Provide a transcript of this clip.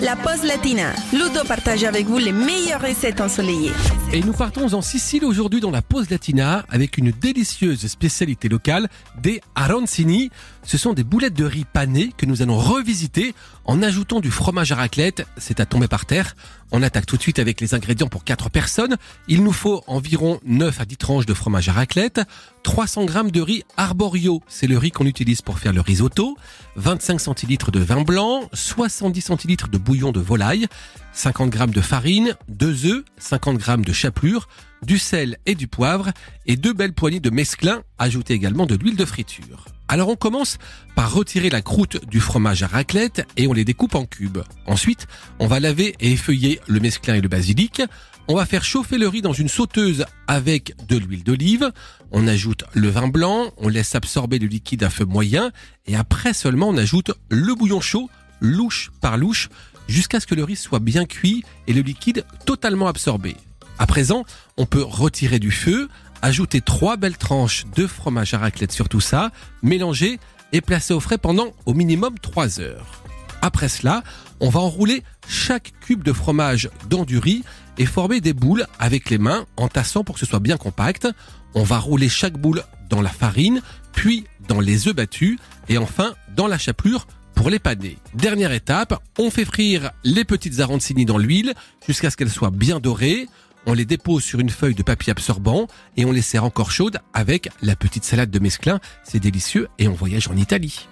la pause latina. Ludo partage avec vous les meilleures recettes ensoleillées. Et nous partons en Sicile aujourd'hui dans la pause latina avec une délicieuse spécialité locale, des arancini. Ce sont des boulettes de riz panées que nous allons revisiter en ajoutant du fromage à raclette. C'est à tomber par terre. On attaque tout de suite avec les ingrédients pour 4 personnes. Il nous faut environ 9 à 10 tranches de fromage à raclette, 300 g de riz arborio, c'est le riz qu'on utilise pour faire le risotto, 25 centilitres de vin blanc, 70 centilitres de bouillon de volaille, 50 g de farine, 2 œufs, 50 g de chapelure, du sel et du poivre et deux belles poignées de mesclun. Ajoutez également de l'huile de friture. Alors on commence par retirer la croûte du fromage à raclette et on les découpe en cubes. Ensuite, on va laver et effeuiller le mesclin et le basilic. On va faire chauffer le riz dans une sauteuse avec de l'huile d'olive. On ajoute le vin blanc, on laisse absorber le liquide à feu moyen et après seulement on ajoute le bouillon chaud, louche par louche, jusqu'à ce que le riz soit bien cuit et le liquide totalement absorbé. À présent, on peut retirer du feu, ajouter trois belles tranches de fromage à raclette sur tout ça, mélanger et placer au frais pendant au minimum 3 heures. Après cela, on va enrouler chaque cube de fromage dans du riz et former des boules avec les mains en tassant pour que ce soit bien compact. On va rouler chaque boule dans la farine, puis dans les œufs battus et enfin dans la chapelure pour les paner. Dernière étape, on fait frire les petites arancini dans l'huile jusqu'à ce qu'elles soient bien dorées on les dépose sur une feuille de papier absorbant et on les sert encore chaudes avec la petite salade de mesclin. C'est délicieux et on voyage en Italie.